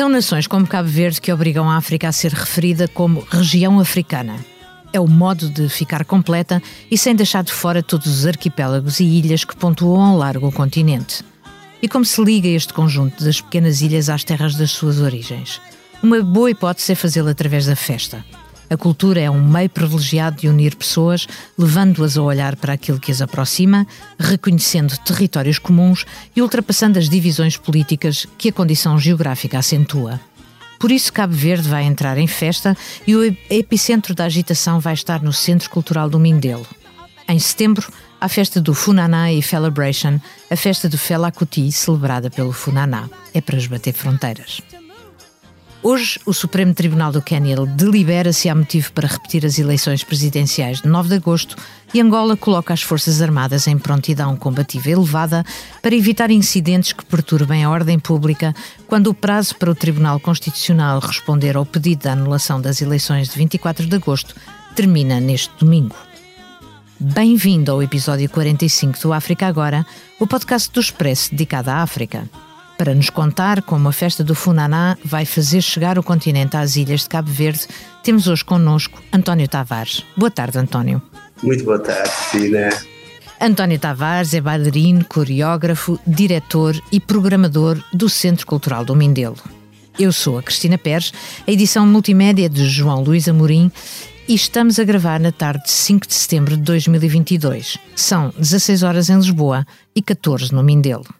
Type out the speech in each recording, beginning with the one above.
São nações como Cabo Verde que obrigam a África a ser referida como região africana. É o modo de ficar completa e sem deixar de fora todos os arquipélagos e ilhas que pontuam ao largo o continente. E como se liga este conjunto das pequenas ilhas às terras das suas origens? Uma boa hipótese é fazê-lo através da festa. A cultura é um meio privilegiado de unir pessoas, levando-as a olhar para aquilo que as aproxima, reconhecendo territórios comuns e ultrapassando as divisões políticas que a condição geográfica acentua. Por isso, Cabo Verde vai entrar em festa e o epicentro da agitação vai estar no Centro Cultural do Mindelo. Em setembro, a festa do Funaná e Celebration, a festa do Fela Kuti, celebrada pelo Funaná. É para esbater fronteiras. Hoje, o Supremo Tribunal do Quênia delibera se há motivo para repetir as eleições presidenciais de 9 de agosto e Angola coloca as Forças Armadas em prontidão combativa elevada para evitar incidentes que perturbem a ordem pública quando o prazo para o Tribunal Constitucional responder ao pedido de anulação das eleições de 24 de agosto termina neste domingo. Bem-vindo ao episódio 45 do África Agora, o podcast do Expresso dedicado à África para nos contar como a festa do Funaná vai fazer chegar o continente às ilhas de Cabo Verde, temos hoje connosco António Tavares. Boa tarde, António. Muito boa tarde, Fina. António Tavares é bailarino, coreógrafo, diretor e programador do Centro Cultural do Mindelo. Eu sou a Cristina Pérez, a edição multimédia de João Luís Amorim e estamos a gravar na tarde de 5 de setembro de 2022. São 16 horas em Lisboa e 14 no Mindelo.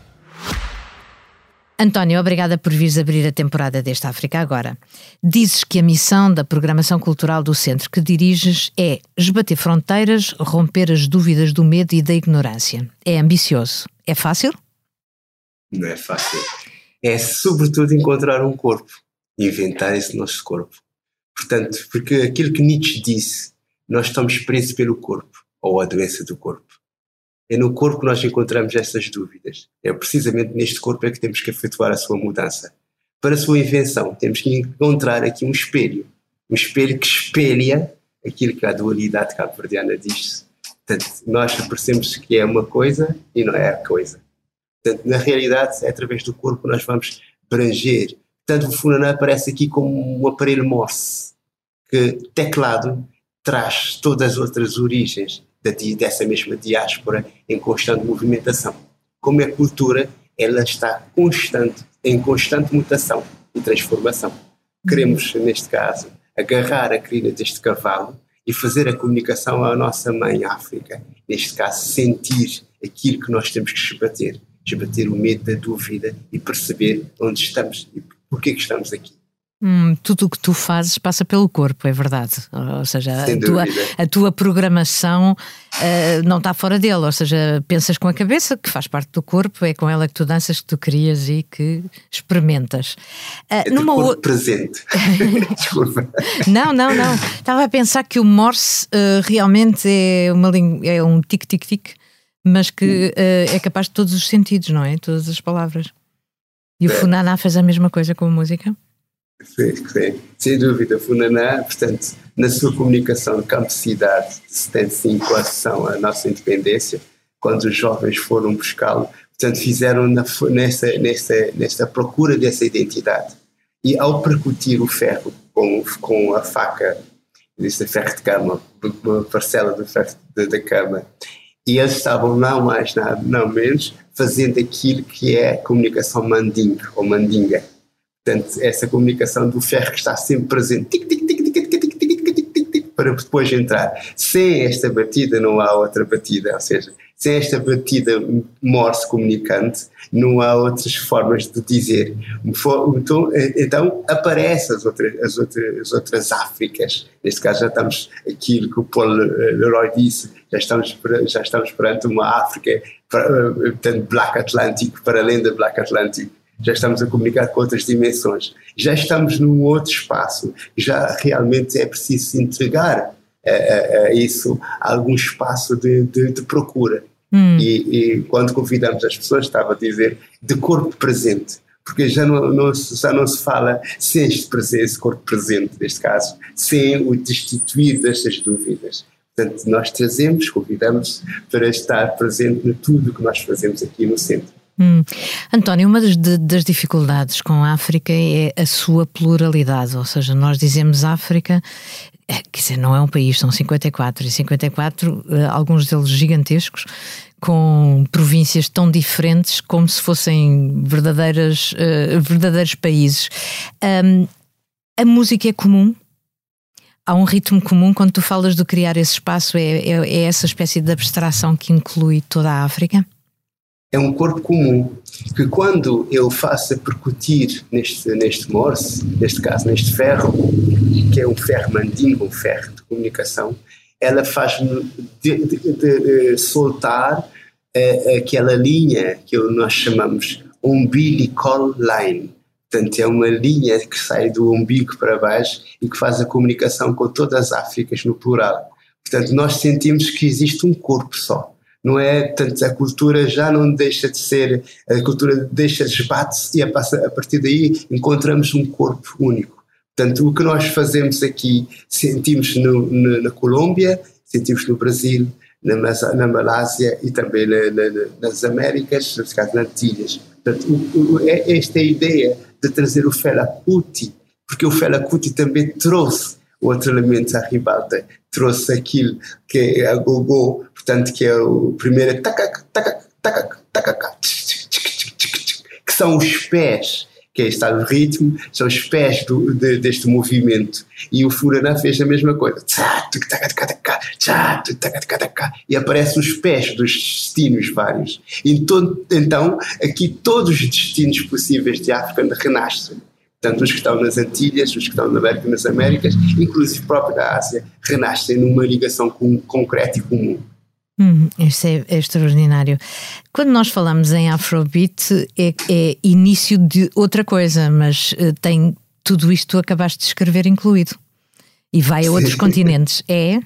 António, obrigada por vires abrir a temporada desta África Agora. Dizes que a missão da programação cultural do centro que diriges é esbater fronteiras, romper as dúvidas do medo e da ignorância. É ambicioso. É fácil? Não é fácil. É sobretudo encontrar um corpo, inventar esse nosso corpo. Portanto, porque aquilo que Nietzsche disse, nós estamos presos pelo corpo, ou a doença do corpo. É no corpo que nós encontramos essas dúvidas. É precisamente neste corpo é que temos que efetuar a sua mudança. Para a sua invenção, temos que encontrar aqui um espelho. Um espelho que espelha aquilo que a dualidade cabo-verdiana diz. Portanto, nós percebemos que é uma coisa e não é a coisa. Portanto, na realidade, é através do corpo que nós vamos branger. Portanto, o Funaná aparece aqui como um aparelho Morse, que teclado traz todas as outras origens dessa mesma diáspora em constante movimentação. Como é cultura, ela está constante, em constante mutação e transformação. Queremos, neste caso, agarrar a crina deste cavalo e fazer a comunicação à nossa mãe África. Neste caso, sentir aquilo que nós temos que esbater, esbater o medo da dúvida e perceber onde estamos e porquê que estamos aqui. Hum, tudo o que tu fazes passa pelo corpo, é verdade. Ou seja, a tua, a tua, programação uh, não está fora dele. Ou seja, pensas com a cabeça, que faz parte do corpo, é com ela que tu danças, que tu crias e que experimentas. Uh, é numa o... presente. Desculpa. Não, não, não. Estava a pensar que o Morse uh, realmente é, uma é um tic-tic-tic, mas que é capaz de todos os sentidos, não é? Todas as palavras. E o é. Funaná fez a mesma coisa com a música? Sim, sim, sem dúvida. Funaná, portanto, na sua comunicação de campo-cidade de 75, a ação à nossa independência, quando os jovens foram buscá-lo, portanto, fizeram na, nessa, nessa, nessa procura dessa identidade. E ao percutir o ferro com, com a faca, disse ferro de cama, uma parcela do ferro da cama, e eles estavam não mais, não, não menos, fazendo aquilo que é comunicação mandinga ou mandinga Portanto, essa comunicação do ferro que está sempre presente, tic, tic, tic, tic, tic, tic, tic, tic, tic, tic, para depois entrar. Sem esta batida não há outra batida, ou seja, sem esta batida morse comunicante, não há outras formas de dizer. Então, então aparecem as outras, as, outras, as outras Áfricas. Neste caso já estamos, aquilo que o Paul Leroy disse, já estamos, já estamos perante uma África, portanto, Black Atlantic, para além da Black Atlantic já estamos a comunicar com outras dimensões, já estamos num outro espaço, já realmente é preciso entregar a, a isso algum espaço de, de, de procura. Hum. E, e, quando convidamos as pessoas, estava a dizer, de corpo presente, porque já não, não, já não se fala sem este, presente, esse corpo presente, neste caso, sem o destituir destas dúvidas. Portanto, nós trazemos, convidamos para estar presente em tudo que nós fazemos aqui no centro. Hum. António, uma das, das, dificuldades com a África é a sua pluralidade, ou seja, nós dizemos África, é, quer dizer, não é um país, são 54, e 54, eh, alguns deles gigantescos, com províncias tão diferentes como se fossem verdadeiras, uh, verdadeiros países. Um, a música é comum? Há um ritmo comum quando tu falas de criar esse espaço? É, é, é essa espécie de abstração que inclui toda a África? É um corpo comum que quando eu faço percutir neste, neste morse, neste caso neste ferro, que é um ferro mandingo, um ferro de comunicação, ela faz-me de, de, de, soltar uh, aquela linha que nós chamamos umbilical line. Portanto, é uma linha que sai do umbigo para baixo e que faz a comunicação com todas as Áfricas no plural. Portanto, nós sentimos que existe um corpo só não é? Portanto, a cultura já não deixa de ser, a cultura deixa de esbate-se e a, a partir daí encontramos um corpo único. Portanto, o que nós fazemos aqui, sentimos no, no, na Colômbia, sentimos no Brasil, na, na Malásia e também na, na, nas Américas, nesse caso nas Antilhas. Portanto, o, o, é esta ideia de trazer o Fela Kuti, porque o Fela Kuti também trouxe outro elemento à ribalta, trouxe aquilo que é a gogô, portanto, que é o primeiro que são os pés, que está o ritmo, são os pés do, de, deste movimento. E o Furaná fez a mesma coisa. E aparecem os pés dos destinos vários. Então, então, aqui todos os destinos possíveis de África renascem tanto os que estão nas Antilhas, os que estão na América, nas Américas, inclusive próprio da Ásia, renascem numa ligação com, concreta e comum. Hum, isso é, é, extraordinário. Quando nós falamos em Afrobeat, é, é início de outra coisa, mas uh, tem tudo isto que tu acabaste de escrever incluído. E vai a outros Sim. continentes. É?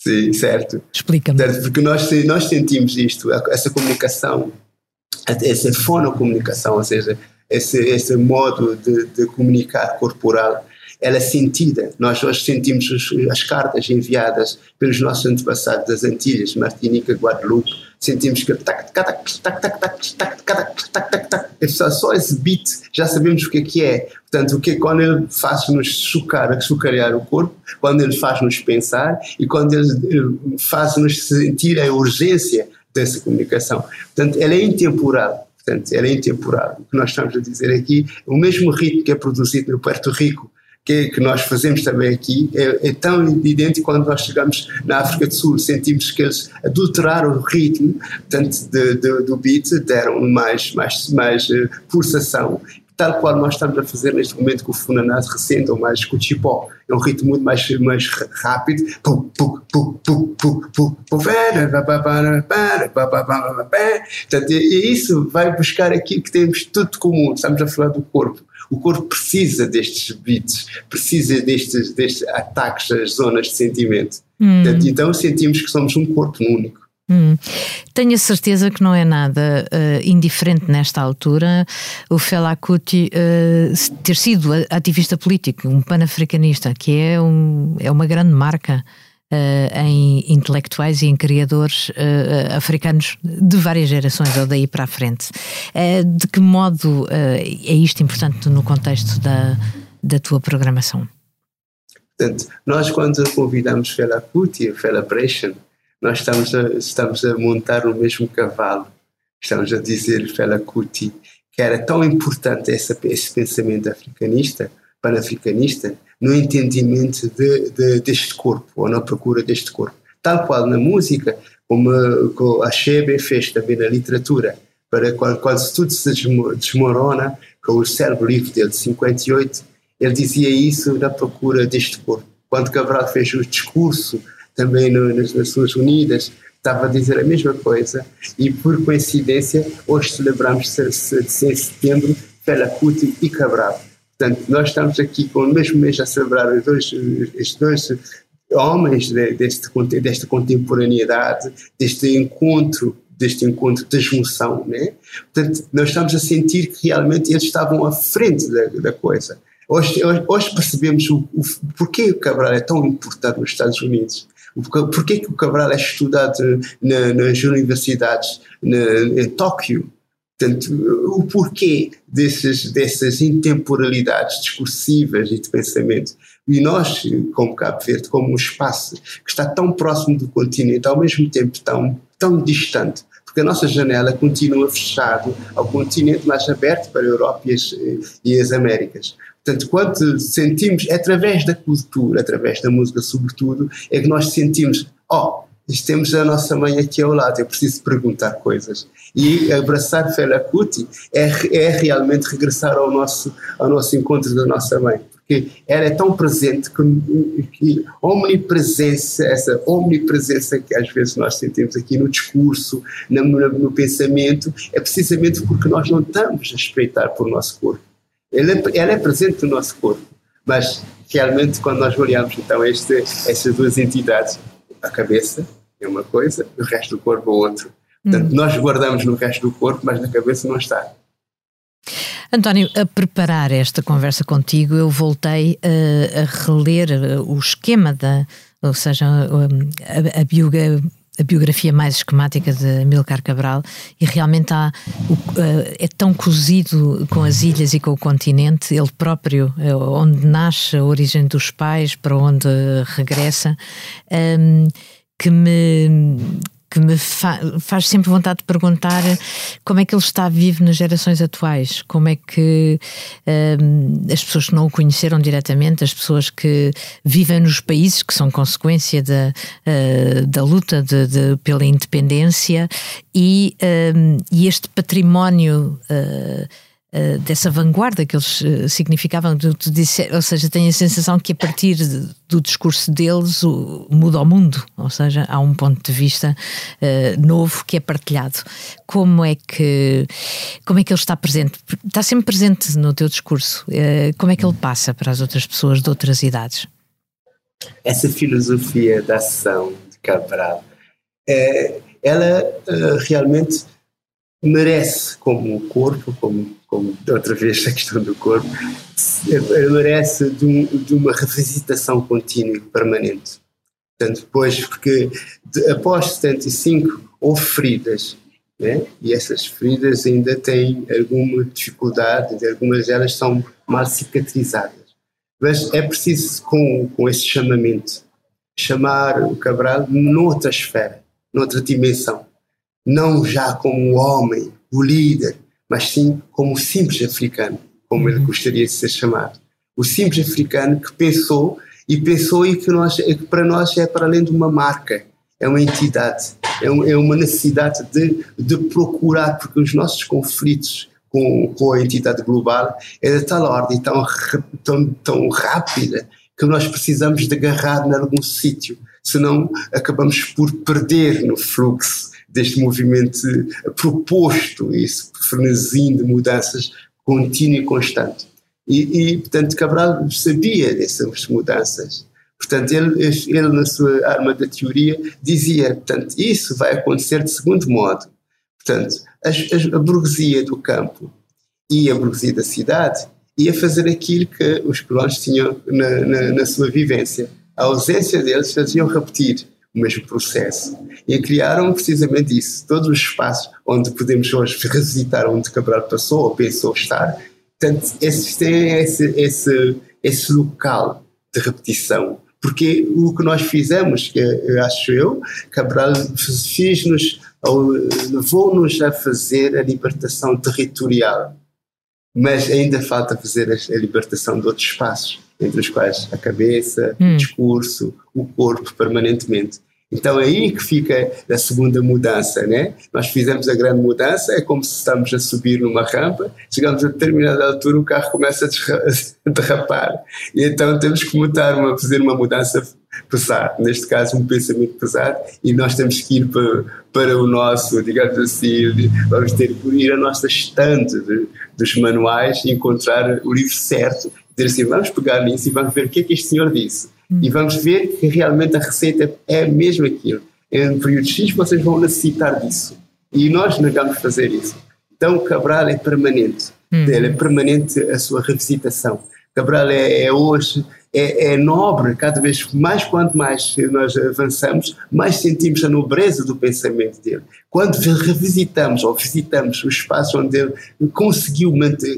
Sim, certo. Explica-me. Certo, porque nós, nós sentimos isto, essa comunicação, essa fonocomunicação, ou seja, esse, esse modo de, de comunicar corporal, ela é sentida. Nós hoje sentimos as cartas enviadas pelos nossos antepassados das Antilhas, Martinica, Guadalupe, sentimos que tac, tac, tac, tac, tac, tac, tac, tac, tac, tac, só esse beat já sabemos o que é que é. Portanto, o que é quando ele faz-nos chocar, chocarear o corpo, quando ele faz-nos pensar e quando ele faz-nos sentir a urgência dessa comunicação. Portanto, ela é intemporal. Portanto, era intemporal. O que nós estamos a dizer aqui, o mesmo ritmo que é produzido no Puerto Rico, que, que nós fazemos também aqui, é, é, tão idêntico quando nós chegamos na África do Sul. Sentimos que eles adulteraram o ritmo, portanto, de, de, do beat, deram mais, mais, mais uh, pulsação tal qual nós estamos a fazer neste momento com o Funanás recente, ou mais com o Chipó. É um ritmo muito mais, mais rápido. Portanto, e isso vai buscar aquilo que temos tudo comum. Estamos a falar do corpo. O corpo precisa destes beats, precisa destes, destes ataques às zonas de sentimento. Hum. Portanto, então sentimos que somos um corpo único. Hum. Tenho a certeza que não é nada uh, indiferente nesta altura o Fela Kuti uh, ter sido ativista político, um panafricanista, que é, um, é uma grande marca uh, em intelectuais e em criadores africanos de várias gerações ou daí para a frente. de que modo é isto importante no contexto da, da tua programação? Portanto, nós quando convidamos Fela Kuti, Fela Brescian, nós estamos a, estamos a montar o mesmo cavalo. Estamos a dizer, Fela Kuti, que era tão importante esse pensamento africanista, panafricanista, no entendimento de, de, deste corpo, ou na procura deste corpo. Tal qual na música, como, a Shebe fez também na literatura, para quando, quando tudo se desmorona, com o cérebro livre dele de 58, ele dizia isso na procura deste corpo. Quando Cabral fez o discurso também no, nas Nações Unidas, estava a dizer a mesma coisa e por coincidência hoje celebramos 6 de setembro Fela Kuti e Cabral. Portanto, nós estamos aqui com o mesmo mês a celebrar os dois, estes dois homens deste, desta contemporaneidade, deste encontro deste encontro de junção, né? Portanto, nós estamos a sentir que realmente eles estavam à frente da, da coisa. Hoje, hoje, percebemos o, o, porquê o Cabral é tão importante nos Estados Unidos. Porquê que o Cabral é estudado na, nas universidades na, em Tóquio? Portanto, o porquê desses, dessas intemporalidades discursivas e de pensamento. E nós, como Cabo Verde, como um espaço que está tão próximo do continente, ao mesmo tempo tão, tão distante, porque a nossa janela continua fechada ao continente mais aberto para a Europa e as, e as Américas. Portanto, quando sentimos, através da cultura, através da música sobretudo, é que nós sentimos, oh, temos a nossa mãe aqui ao lado, eu preciso perguntar coisas. E abraçar Fela Kuti é, é realmente regressar ao nosso, ao nosso encontro da nossa mãe. Porque ela é tão presente que, que omnipresença, essa omnipresença que às vezes nós sentimos aqui no discurso, no, no pensamento, é precisamente porque nós não estamos a espreitar por nosso corpo. Ela é, ela é presente no nosso corpo, mas realmente quando nós olhamos então este, estas duas entidades, a cabeça é uma coisa, o resto do corpo é outra. Portanto, hum. nós guardamos no resto do corpo, mas na cabeça não está. António, a preparar esta conversa contigo, eu voltei a, a reler o esquema da, ou seja, a, a, bioga, a biografia mais esquemática de Milcar Cabral e realmente há, é tão cozido com as ilhas e com o continente, ele próprio, onde nasce a origem dos pais, para onde regressa, hum, que me que me fa faz sempre vontade de perguntar como é que ele está vivo nas gerações atuais, como é que um, as pessoas que não o conheceram diretamente, as pessoas que vivem nos países que são consequência da, uh, da luta de, de, pela independência e, um, e este património. Uh, Uh, dessa vanguarda que eles uh, significavam, ou seja, tenho a sensação que a partir do discurso deles muda o mundo, ou seja, há um ponto de vista uh, novo que é partilhado. Como é que como é que ele está presente? Está sempre presente no teu discurso. como é que ele passa para as outras pessoas de outras idades? Essa filosofia da ação de Cabral, ela realmente merece como corpo, como como outra vez a questão do corpo, merece de, um, de uma revisitação contínua e permanente. Portanto, depois, porque de, após 75 houve feridas, né? e essas feridas ainda têm alguma dificuldade, algumas delas são mal cicatrizadas. Mas é preciso, com, com esse chamamento, chamar o Cabral noutra esfera, noutra dimensão. Não já como o homem, o líder, mas sim como o simples africano, como ele uhum. gostaria de ser chamado. O simples africano que pensou e pensou e que, nós, que para nós é para além de uma marca, é uma entidade, é, um, é uma necessidade de, de procurar, porque os nossos conflitos com, com a entidade global é de tal ordem, tão, tão, tão rápida, que nós precisamos de agarrar em algum sítio, senão acabamos por perder no fluxo deste movimento proposto, esse frenesim de mudanças contínuo e constante. E, e, portanto, Cabral sabia dessas mudanças. Portanto, ele, ele, na sua arma da teoria, dizia, portanto, isso vai acontecer de segundo modo. Portanto, a, a, burguesia do campo e a burguesia da cidade ia fazer aquilo que os colonos tinham na, na, na sua vivência. A ausência deles faziam repetir o mesmo processo. E criaram precisamente isso, todos os espaços onde podemos hoje revisitar onde Cabral passou ou pensou estar. Portanto, existem esse, esse, esse local de repetição. Porque o que nós fizemos, que acho eu, Cabral fez-nos, levou-nos a fazer a libertação territorial. Mas ainda falta fazer a libertação de outros espaços entre os quais a cabeça, hum. o discurso, o corpo permanentemente. Então é aí que fica a segunda mudança, né? Nós fizemos a grande mudança, é como se estamos a subir numa rampa, chegamos a determinada altura, o carro começa a derrapar. E então temos que mudar uma, fazer uma mudança pesado, neste caso um pensamento pesado, e nós temos que ir para, para o nosso, digamos assim, vamos ter que ir à nossa estante de, dos manuais e encontrar o livro certo, dizer assim, vamos pegar nisso e vamos ver o que é que este senhor disse. Hum. E vamos ver que realmente a receita é mesmo aquilo. Em período X vocês vão necessitar disso. E nós negamos fazer isso. Então Cabral é permanente. Hum. É permanente a sua revisitação. Cabral é, é hoje é, é, nobre, cada vez mais, quanto mais nós avançamos, mais sentimos a nobreza do pensamento dele. Quando revisitamos ou visitamos o espaço onde ele conseguiu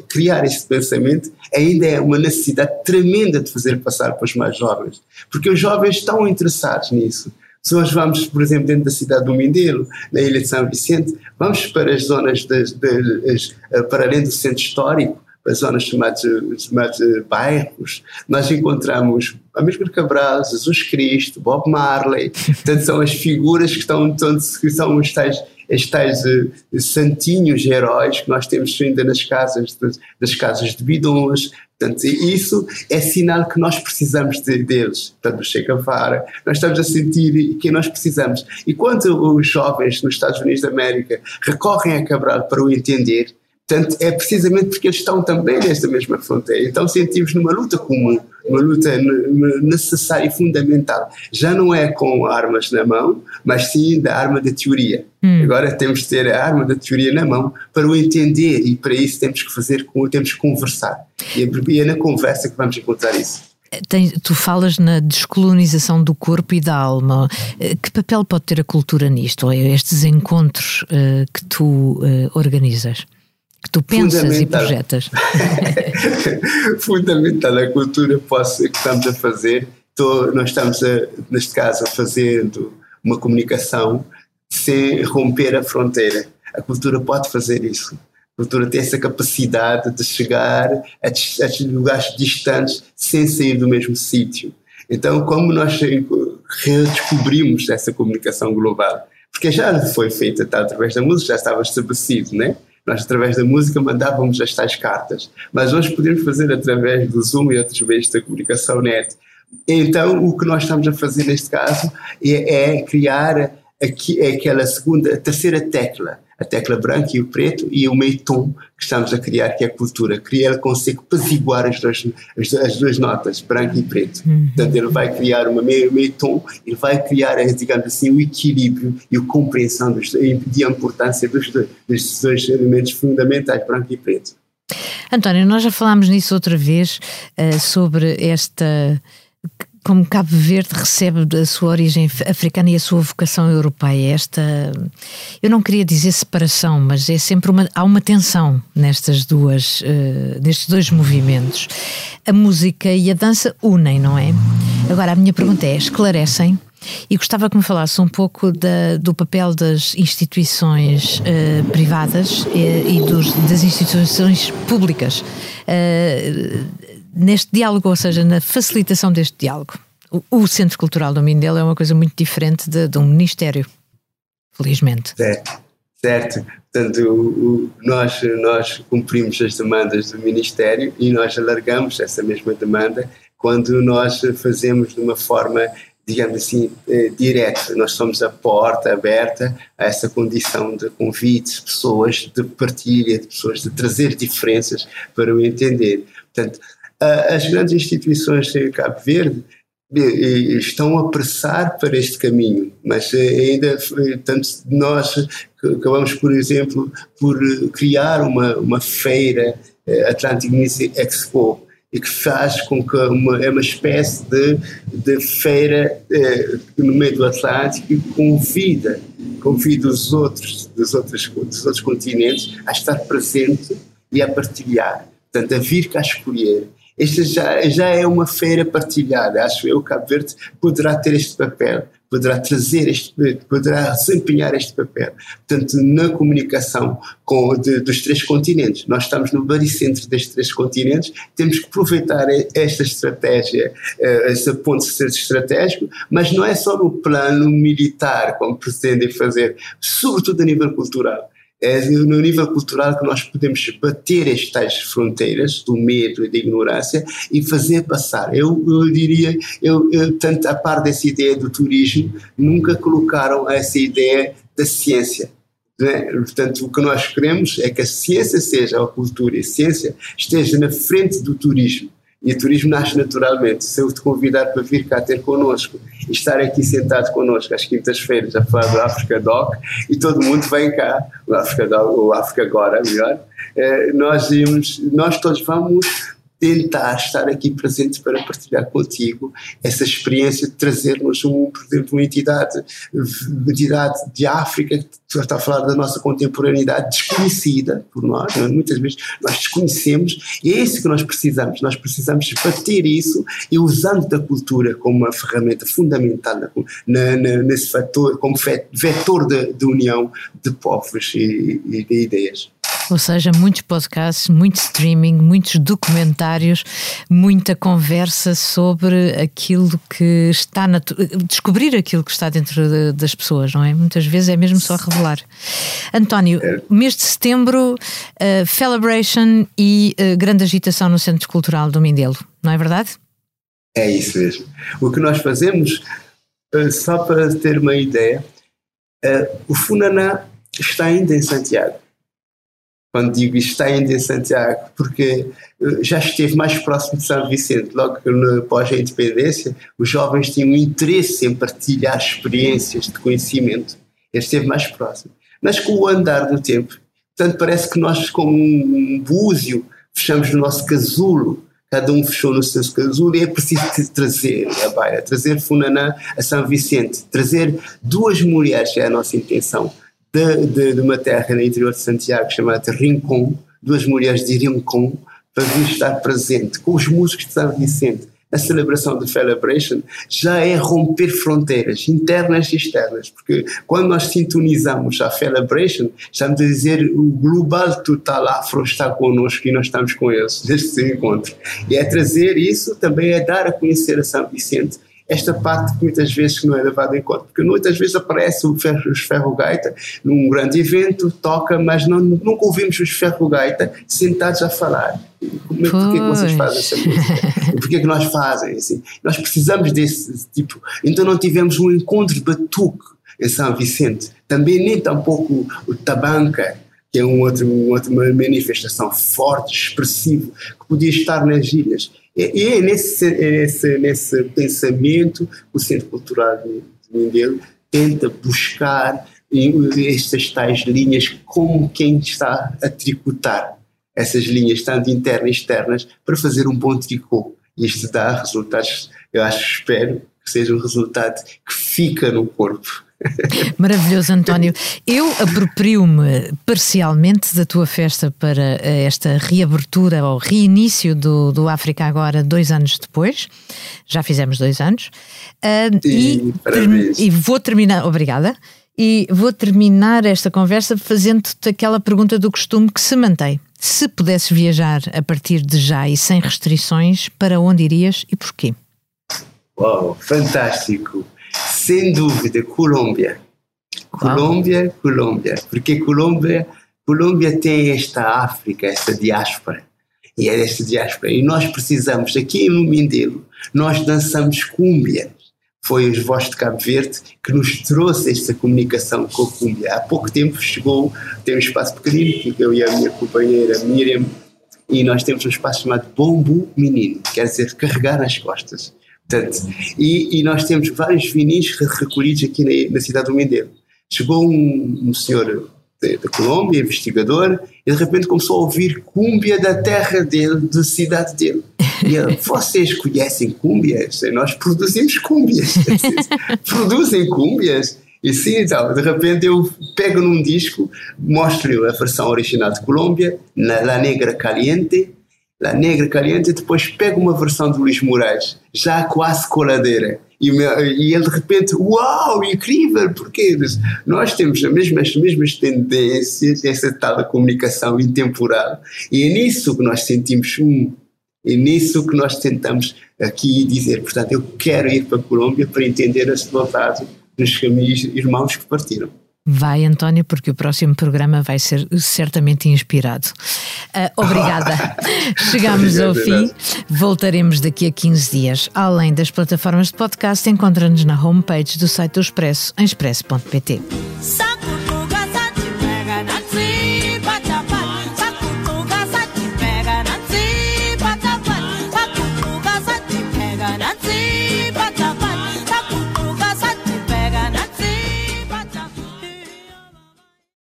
criar este pensamento, ainda é uma necessidade tremenda de fazer passar para os mais jovens, porque os jovens estão interessados nisso. Se nós vamos, por exemplo, dentro da cidade do Mindelo, na ilha de São Vicente, vamos para as zonas, de, de, de, para além do centro histórico, as zonas chamadas, chamadas bairros, nós encontramos Amílcar Cabral, Jesus Cristo, Bob Marley, portanto são as figuras que estão, que são os tais, os tais uh, santinhos heróis que nós temos ainda nas casas, das casas de bidons, Portanto, isso é sinal que nós precisamos de, deles. Portanto, Che Guevara, nós estamos a sentir que nós precisamos. E quando os jovens nos Estados Unidos da América recorrem a Cabral para o entender, Portanto, é precisamente porque eles estão também nesta mesma fronteira. Então sentimos numa luta comum, uma luta necessária e fundamental. Já não é com armas na mão, mas sim da arma da teoria. Hum. Agora temos de ter a arma da teoria na mão para o entender e para isso temos que fazer, temos que conversar. E é na conversa que vamos encontrar isso. Tem, tu falas na descolonização do corpo e da alma. Que papel pode ter a cultura nisto? Ou estes encontros uh, que tu uh, organizas? Que tu pensas e projetas. Fundamental a cultura posso, que estamos a fazer. Tô, nós estamos, a, neste caso, fazendo uma comunicação sem romper a fronteira. A cultura pode fazer isso. A cultura tem essa capacidade de chegar a, a lugares distantes sem sair do mesmo sítio. Então, como nós redescobrimos essa comunicação global? Porque já foi feita tá, através da música, já estava estabelecido, né? Nós, através da música, mandávamos as tais cartas. Mas hoje podemos fazer através do Zoom e outros meios da comunicação net. Então, o que nós estamos a fazer neste caso é, é criar aqui, é aquela segunda, terceira tecla a tecla branca e o preto e o meio tom que estamos a criar, que é a cultura. Que ele consegue apaziguar as duas, as, as, duas notas, branco e preto. Uhum. Portanto, ele vai criar uma meio, meio tom, ele vai criar, digamos assim, o equilíbrio e a compreensão dos, e a importância dos, destes dois elementos fundamentais, branco e preto. António, nós já falámos nisso outra vez, uh, sobre esta como Cabo Verde recebe a sua origem africana e a sua vocação europeia, esta, eu não queria dizer separação, mas é sempre uma, há uma tensão nestas duas, uh, nestes dois movimentos. A música e a dança unem, não é? Agora, a minha pergunta é, esclarecem? E gostava que me falasse um pouco da, do papel das instituições uh, privadas e, eh, e dos, das instituições públicas. Uh, neste diálogo, ou seja, na facilitação deste diálogo. O, o Centro Cultural do Mindelo é uma coisa muito diferente de, de um ministério, felizmente. Certo, certo. Portanto, o, o, nós, nós cumprimos as demandas do Ministério e nós alargamos essa mesma demanda quando nós fazemos de uma forma digamos assim, eh, direta. Nós somos a porta aberta a essa condição de convites, pessoas de partilha, de pessoas de trazer diferenças para o entender. Portanto, as grandes instituições de Cabo Verde estão a pressar para este caminho, mas ainda tanto nós acabamos, por exemplo, por criar uma, uma feira eh, Atlantic Music Expo e que faz com que uma, é uma espécie de, de feira eh, no meio do Atlântico e convida, convida os outros dos outros, dos outros continentes a estar presente e a partilhar, portanto a vir cá escolher esta já, já é uma feira partilhada. Acho eu que Cabo Verde poderá ter este papel, poderá trazer este, poderá desempenhar este papel. Portanto, na comunicação com, de, dos três continentes, nós estamos no baricentro destes três continentes, temos que aproveitar esta estratégia, eh, esse ponto de ser estratégico, mas não é só no plano militar, como pretendem fazer, sobretudo a nível cultural é no nível cultural que nós podemos bater estas fronteiras do medo e da ignorância e fazer passar. Eu, eu diria, eu, eu, tanto a par dessa ideia do turismo, nunca colocaram essa ideia da ciência. É? Portanto, o que nós queremos é que a ciência seja, a cultura e a ciência esteja na frente do turismo e o turismo nasce naturalmente. Se eu te convidar para vir cá ter connosco e estar aqui sentado connosco às quintas-feiras a falar do África Doc e todo mundo vem cá, o África Doc, o África Agora, melhor, eh, nós, irmos, nós todos vamos tentar estar aqui presente para partilhar contigo essa experiência de trazermos, um, por exemplo, uma entidade, uma entidade de África, que está a falar da nossa contemporaneidade desconhecida por nós, é? muitas vezes nós desconhecemos, e é isso que nós precisamos, nós precisamos bater isso e usando da cultura como uma ferramenta fundamental na, na, nesse fator, como vetor de, de união de povos e, e de ideias. Ou seja, muitos podcasts, muito streaming, muitos documentários, muita conversa sobre aquilo que está na. descobrir aquilo que está dentro de, das pessoas, não é? Muitas vezes é mesmo só revelar. António, mês de setembro, uh, Celebration e uh, grande agitação no Centro Cultural do Mindelo, não é verdade? É isso mesmo. O que nós fazemos, uh, só para ter uma ideia, o Funaná está ainda em Santiago quando digo isto está ainda em Santiago, porque eh, já esteve mais próximo de São Vicente, logo após a independência, os jovens tinham interesse em partilhar experiências de conhecimento, ele esteve mais próximo. Mas com o andar do tempo, portanto parece que nós como um búzio fechamos no nosso casulo, cada um fechou no seu casulo e é preciso trazer a Baia, trazer Funanã a São Vicente, trazer duas mulheres, é a nossa intenção, de, de, de uma terra no interior de Santiago chamada Rincon, duas mulheres de Rincon, para vir estar presente com os músicos de São Vicente. A celebração do Celebration já é romper fronteiras internas e externas, porque quando nós sintonizamos a Celebration, estamos a dizer o global total afro está connosco e nós estamos com eles neste encontro. E é trazer isso, também é dar a conhecer a São Vicente esta parte que muitas vezes não é levada em conta, porque muitas vezes aparece o ferro, os ferro-gaita num grande evento, toca, mas não, nunca ouvimos os ferro-gaita sentados a falar. Como é, porquê que vocês fazem essa música? porquê que nós fazem assim? Nós precisamos desse tipo. Então não tivemos um encontro de batuque em São Vicente. Também nem tampouco o tabanca, que é um outro, uma outra manifestação forte, expressivo, que podia estar nas ilhas. E é nesse, nesse, nesse pensamento o Centro Cultural de Mindelo tenta buscar estas tais linhas como quem está a tricotar essas linhas, tanto internas e externas, para fazer um bom tricô. E isto dá resultados, eu acho, espero que seja um resultado que fica no corpo. Maravilhoso, António. Eu aproprio-me parcialmente da tua festa para esta reabertura ou reinício do, do África Agora, dois anos depois. Já fizemos dois anos. Uh, e, e, e vou terminar. Obrigada. E vou terminar esta conversa fazendo-te aquela pergunta do costume que se mantém. Se pudesses viajar a partir de já e sem restrições, para onde irias e porquê? Uau, fantástico! Sem dúvida, Colômbia. Colômbia, Colômbia. Porque Colômbia, Colômbia tem esta África, esta diáspora. E é esta diáspora. E nós precisamos, aqui no Mindelo, nós dançamos cúmbia. Foi os Vozes de Cabo Verde que nos trouxe esta comunicação com a cúmbia. Há pouco tempo chegou, tem um espaço pequenino, que eu e a minha companheira Miriam, e nós temos um espaço chamado Bombo Menino, quer dizer, carregar nas costas. E, e, nós temos vários vinis recolhidos aqui na, na cidade do Mindelo. Chegou um, um senhor da Colômbia, investigador, e de repente começou a ouvir cúmbia da terra dele, da cidade dele. E ele, vocês conhecem cúmbias? Nós produzimos cúmbias. Produzem cúmbias? E sim, então, de repente eu pego num disco, mostro-lhe a versão original de Colômbia, na La Negra Caliente, La Negra Caliente, e depois pego uma versão de Luís Moraes, já quase coladeira. E, e ele de repente, uau, incrível, porque nós temos as mesmas, as mesmas tendências, essa tal comunicação intemporal, e é nisso que nós sentimos um, é nisso que nós tentamos aqui dizer. Portanto, eu quero ir para a Colômbia para entender a saudade dos caminhos irmãos que partiram. Vai, António, porque o próximo programa vai ser certamente inspirado. Uh, obrigada. Chegamos ao fim. Voltaremos daqui a 15 dias. Além das plataformas de podcast, encontra-nos na homepage do site do Expresso, em expresso.pt.